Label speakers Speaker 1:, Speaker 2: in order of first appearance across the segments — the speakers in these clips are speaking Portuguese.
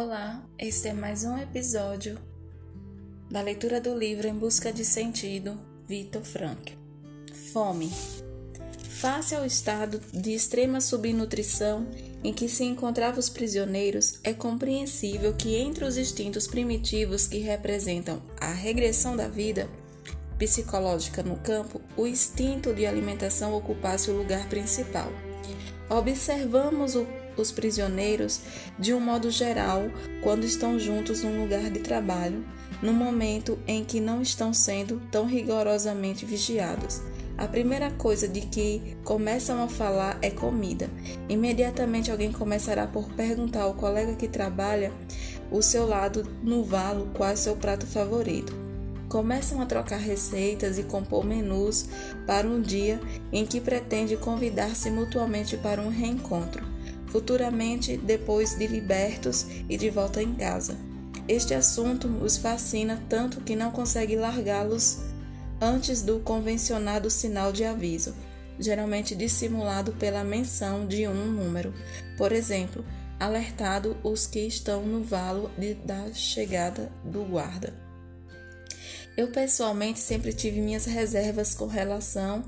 Speaker 1: Olá, este é mais um episódio da leitura do livro Em Busca de Sentido, Vitor Frankl. Fome. Face ao estado de extrema subnutrição em que se encontravam os prisioneiros, é compreensível que entre os instintos primitivos que representam a regressão da vida psicológica no campo, o instinto de alimentação ocupasse o lugar principal. Observamos o os prisioneiros, de um modo geral, quando estão juntos num lugar de trabalho, no momento em que não estão sendo tão rigorosamente vigiados. A primeira coisa de que começam a falar é comida. Imediatamente alguém começará por perguntar ao colega que trabalha o seu lado no valo qual é seu prato favorito. Começam a trocar receitas e compor menus para um dia em que pretende convidar-se mutuamente para um reencontro futuramente depois de libertos e de volta em casa. Este assunto os fascina tanto que não consegue largá-los antes do convencionado sinal de aviso, geralmente dissimulado pela menção de um número. Por exemplo, alertado os que estão no valo de, da chegada do guarda. Eu pessoalmente sempre tive minhas reservas com relação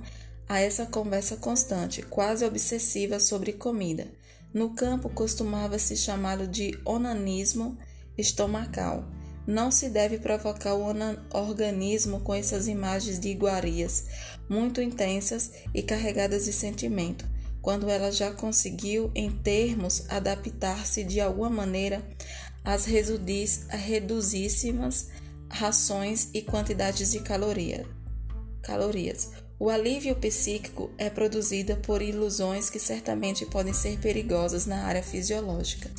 Speaker 1: a essa conversa constante, quase obsessiva sobre comida. No campo costumava se chamá-lo de onanismo estomacal. Não se deve provocar o organismo com essas imagens de iguarias, muito intensas e carregadas de sentimento, quando ela já conseguiu, em termos, adaptar-se de alguma maneira às reduzíssimas rações e quantidades de caloria, calorias. O alívio psíquico é produzido por ilusões que certamente podem ser perigosas na área fisiológica.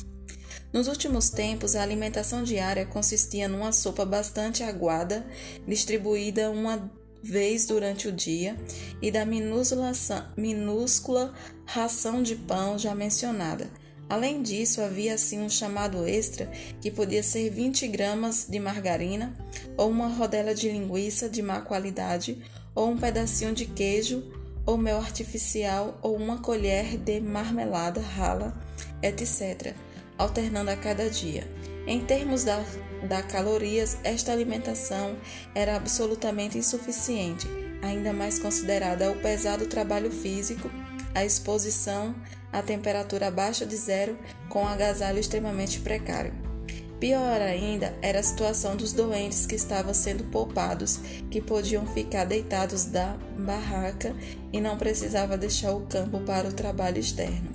Speaker 1: Nos últimos tempos, a alimentação diária consistia numa sopa bastante aguada, distribuída uma vez durante o dia, e da minúscula, ração de pão já mencionada. Além disso, havia assim um chamado extra, que podia ser 20 gramas de margarina, ou uma rodela de linguiça de má qualidade, ou um pedacinho de queijo, ou mel artificial, ou uma colher de marmelada rala, etc., alternando a cada dia. Em termos da, da calorias, esta alimentação era absolutamente insuficiente, ainda mais considerada o pesado trabalho físico, a exposição à temperatura abaixo de zero com agasalho extremamente precário. Pior ainda era a situação dos doentes que estavam sendo poupados, que podiam ficar deitados da barraca e não precisava deixar o campo para o trabalho externo.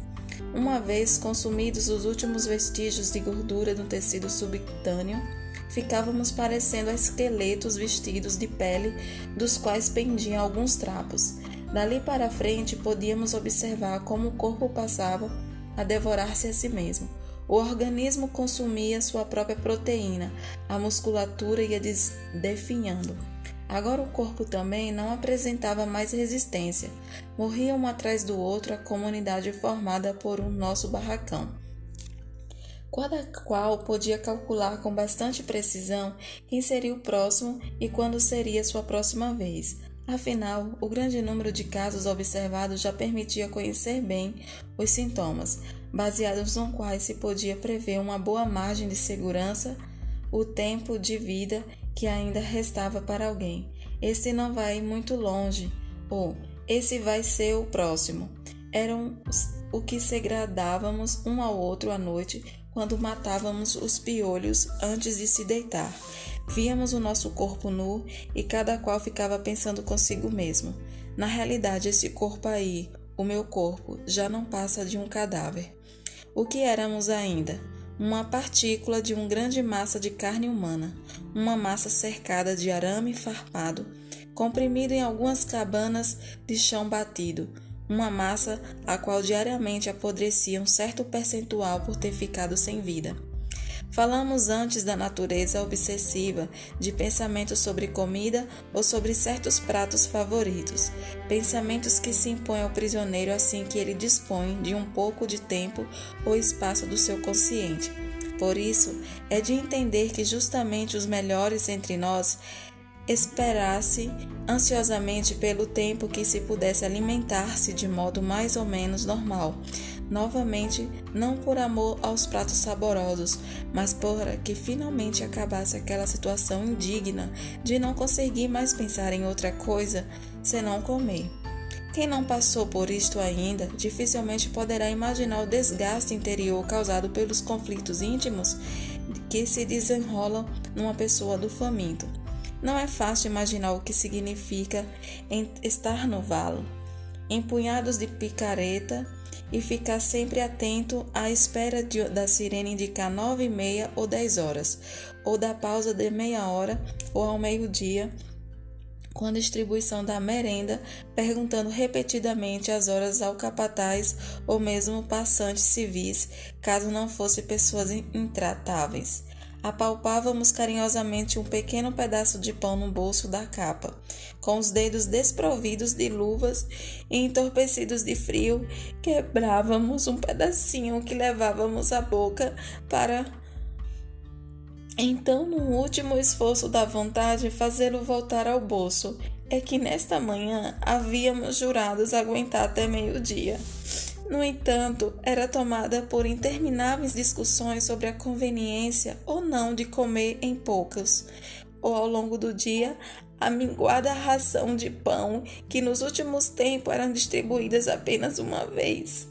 Speaker 1: Uma vez consumidos os últimos vestígios de gordura no tecido subcutâneo, ficávamos parecendo esqueletos vestidos de pele, dos quais pendiam alguns trapos. Dali para frente podíamos observar como o corpo passava a devorar-se a si mesmo o organismo consumia sua própria proteína, a musculatura ia definhando. Agora o corpo também não apresentava mais resistência. Morria um atrás do outro a comunidade formada por um nosso barracão. Cada qual podia calcular com bastante precisão quem seria o próximo e quando seria sua próxima vez. Afinal, o grande número de casos observados já permitia conhecer bem os sintomas, baseados nos quais se podia prever uma boa margem de segurança, o tempo de vida que ainda restava para alguém. Esse não vai muito longe, ou esse vai ser o próximo. Eram o que segradávamos um ao outro à noite quando matávamos os piolhos antes de se deitar. Víamos o nosso corpo nu e cada qual ficava pensando consigo mesmo. Na realidade, esse corpo aí, o meu corpo, já não passa de um cadáver. O que éramos ainda? Uma partícula de uma grande massa de carne humana, uma massa cercada de arame farpado, comprimida em algumas cabanas de chão batido, uma massa a qual diariamente apodrecia um certo percentual por ter ficado sem vida. Falamos antes da natureza obsessiva de pensamentos sobre comida ou sobre certos pratos favoritos, pensamentos que se impõem ao prisioneiro assim que ele dispõe de um pouco de tempo ou espaço do seu consciente. Por isso, é de entender que justamente os melhores entre nós esperasse ansiosamente pelo tempo que se pudesse alimentar-se de modo mais ou menos normal, novamente, não por amor aos pratos saborosos, mas por que finalmente acabasse aquela situação indigna de não conseguir mais pensar em outra coisa senão comer. Quem não passou por isto ainda dificilmente poderá imaginar o desgaste interior causado pelos conflitos íntimos que se desenrolam numa pessoa do faminto. Não é fácil imaginar o que significa estar no valo, empunhados de picareta e ficar sempre atento à espera de, da sirene indicar nove e meia ou dez horas, ou da pausa de meia hora ou ao meio-dia com a distribuição da merenda, perguntando repetidamente as horas ao capataz ou mesmo passantes civis, caso não fossem pessoas intratáveis. Apalpávamos carinhosamente um pequeno pedaço de pão no bolso da capa, com os dedos desprovidos de luvas e entorpecidos de frio, quebrávamos um pedacinho que levávamos à boca para então, no último esforço da vontade, fazê-lo voltar ao bolso. É que nesta manhã havíamos jurados aguentar até meio-dia. No entanto, era tomada por intermináveis discussões sobre a conveniência ou não de comer em poucas, ou ao longo do dia, a minguada ração de pão que nos últimos tempos eram distribuídas apenas uma vez.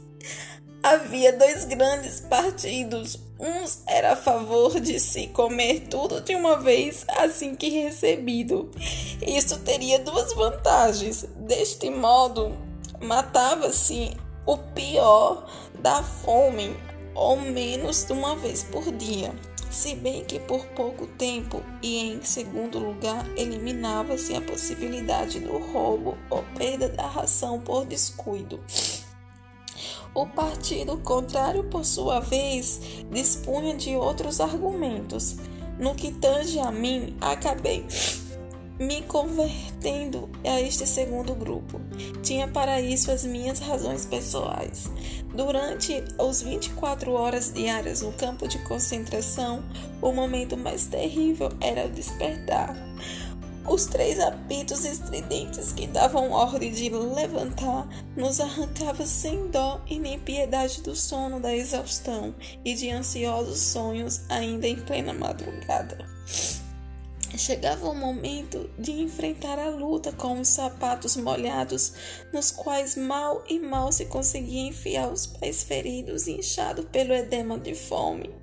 Speaker 1: Havia dois grandes partidos. Uns era a favor de se comer tudo de uma vez assim que recebido. Isso teria duas vantagens. Deste modo, matava-se o pior da fome, ou menos de uma vez por dia. Se bem que por pouco tempo, e em segundo lugar, eliminava-se a possibilidade do roubo ou perda da ração por descuido. O partido contrário, por sua vez, dispunha de outros argumentos. No que tange a mim, acabei me convertendo a este segundo grupo. Tinha para isso as minhas razões pessoais. Durante os 24 horas diárias no campo de concentração, o momento mais terrível era o despertar. Os três apitos estridentes que davam ordem de levantar nos arrancavam sem dó e nem piedade do sono da exaustão e de ansiosos sonhos ainda em plena madrugada. Chegava o momento de enfrentar a luta com os sapatos molhados, nos quais mal e mal se conseguia enfiar os pés feridos e inchados pelo edema de fome.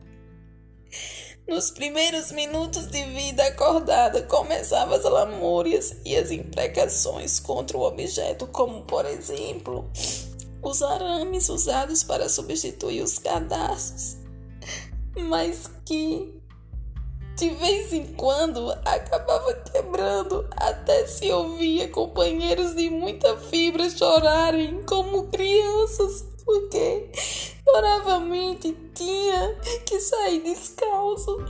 Speaker 1: Nos primeiros minutos de vida acordada, começavam as lamúrias e as imprecações contra o objeto, como, por exemplo, os arames usados para substituir os cadastros, mas que de vez em quando acabava quebrando, até se ouvia companheiros de muita fibra chorarem como crianças, porque Doravamente tinha que sair descalço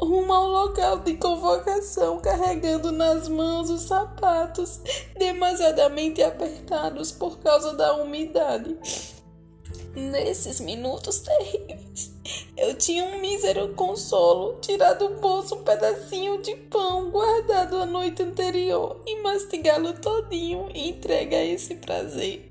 Speaker 1: rumo ao local de convocação, carregando nas mãos os sapatos demasiadamente apertados por causa da umidade. Nesses minutos terríveis, eu tinha um mísero consolo, tirado do bolso um pedacinho de pão guardado a noite anterior e mastigá-lo todinho e entregue a esse prazer.